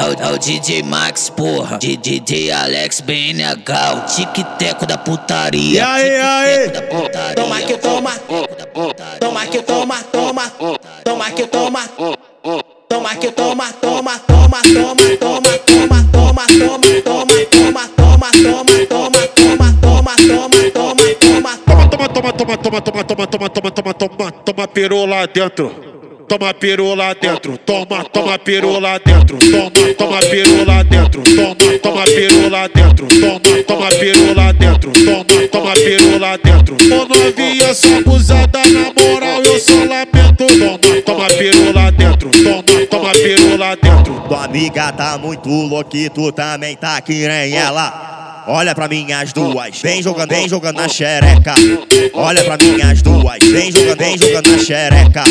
É o, é o DJ Max, porra. DJ Alex BNH, o tic-teco da putaria. E aí, aí? Toma que toma. Toma que toma, toma. Toma que toma. Toma que toma, toma, toma, toma, toma, toma, toma, toma, toma, toma, toma, toma, toma, toma, toma, toma, toma, toma. Toma, toma, toma, toma, toma, toma, toma, toma, toma, toma, toma peru lá dentro. Toma peru lá dentro, toma, toma peru lá dentro, toma, toma peru lá dentro, toma, toma peru lá dentro, toma, toma peru lá dentro, toma, toma peru lá dentro. Ô novinha, só abusada na moral, eu só lamento. Toma, toma peru lá dentro, toma, toma peru lá dentro. Tua amiga tá muito louca e tu também tá que nem ela. Olha pra mim as duas, vem jogando, vem jogando na xereca. Olha pra mim as duas, vem jogando, vem jogando na xereca.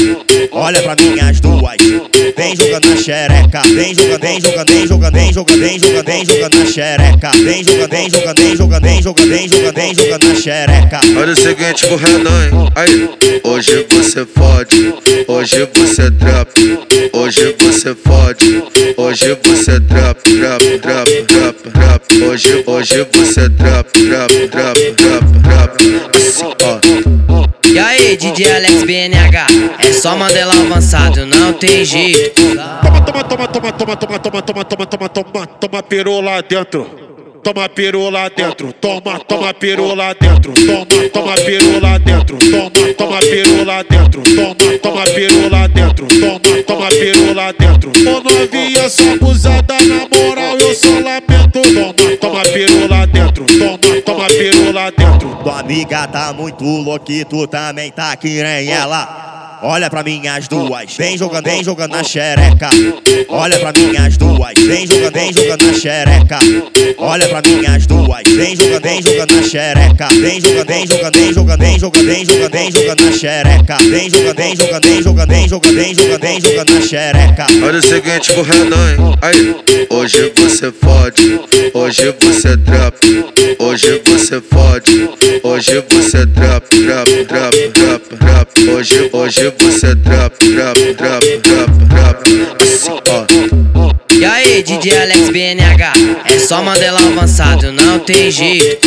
Olha pra mim as duas, vem jogando na xereca. Vem jogando, vem jogando, vem jogando, vem jogando, vem jogando, vem jogando na xereca. Vem jogando, vem jogando, vem jogando, vem jogando, vem jogando, vem jogando na xereca. Olha o seguinte pro Renan? Aí, hoje você fode, hoje você trap, hoje você fode, hoje você trap, trap, trap, trap, hoje, hoje você trap, trap, trap, trap, trap, assim, ó. E aí, DJ Alex BNH? É só Mandela avançado, não tem jeito. Toma, toma, toma, toma, toma, toma, toma, toma, toma, toma, toma, toma peru lá dentro. Toma peru lá dentro, toma, toma peru lá dentro, toma, toma peru lá dentro, toma, toma peru lá dentro, toma, toma peru lá dentro, toma, toma peru lá dentro. Ô novinha, só abusada na moral, eu só lamento. Dentro, toma, toma lá dentro. Tua amiga tá muito louca e tu também tá que nem ela. Olha pra mim as duas, vem jogando, vem jogando na xereca. Olha pra mim as duas, vem jogando, vem jogando na xereca. Olha pra mim as duas, vem jogando, vem jogando na xereca. Vem jogando, vem jogando, vem jogando, vem jogando, vem jogando, vem jogando na xereca. Vem jogando, vem jogando, vem jogando, vem jogando, vem jogando, vem jogando na xereca. Olha o seguinte pro Renan, hein? Aí, hoje você fode, hoje você trap, hoje você fode, hoje você trap, trap, trap, trap, trap, hoje, hoje você trap, trap, trap, trap, trap, assim, ó. E aí, DJ Alex BNH? É só Mandela avançado, não tem jeito.